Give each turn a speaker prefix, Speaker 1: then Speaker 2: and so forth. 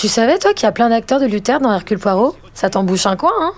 Speaker 1: Tu savais, toi, qu'il y a plein d'acteurs de Luther dans Hercule Poirot? Ça t'embouche un coin, hein?